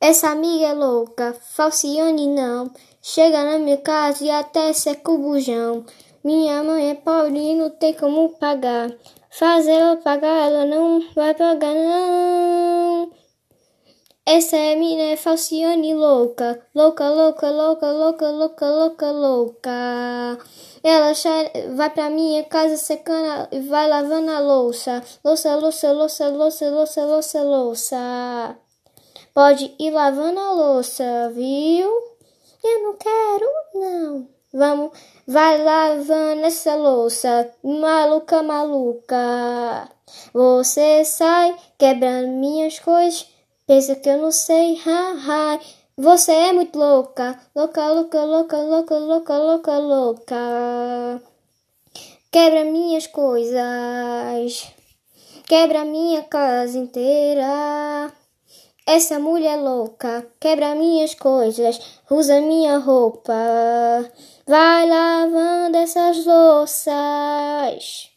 Essa amiga é louca, falciane não. Chega na minha casa e até seca o bujão. Minha mãe é pobre e não tem como pagar. Fazer ela pagar, ela não vai pagar, não. Essa é mina é falciane louca, louca, louca, louca, louca, louca, louca, louca. Ela vai pra minha casa secando e vai lavando a louça. Louça, louça, louça, louça, louça, louça, louça. Pode ir lavando a louça, viu? Eu não quero, não. Vamos, vai lavando essa louça, maluca, maluca. Você sai quebrando minhas coisas, pensa que eu não sei, ha, ha. Você é muito louca, louca, louca, louca, louca, louca, louca, louca. Quebra minhas coisas, quebra minha casa inteira. Essa mulher louca quebra minhas coisas, usa minha roupa, vai lavando essas louças.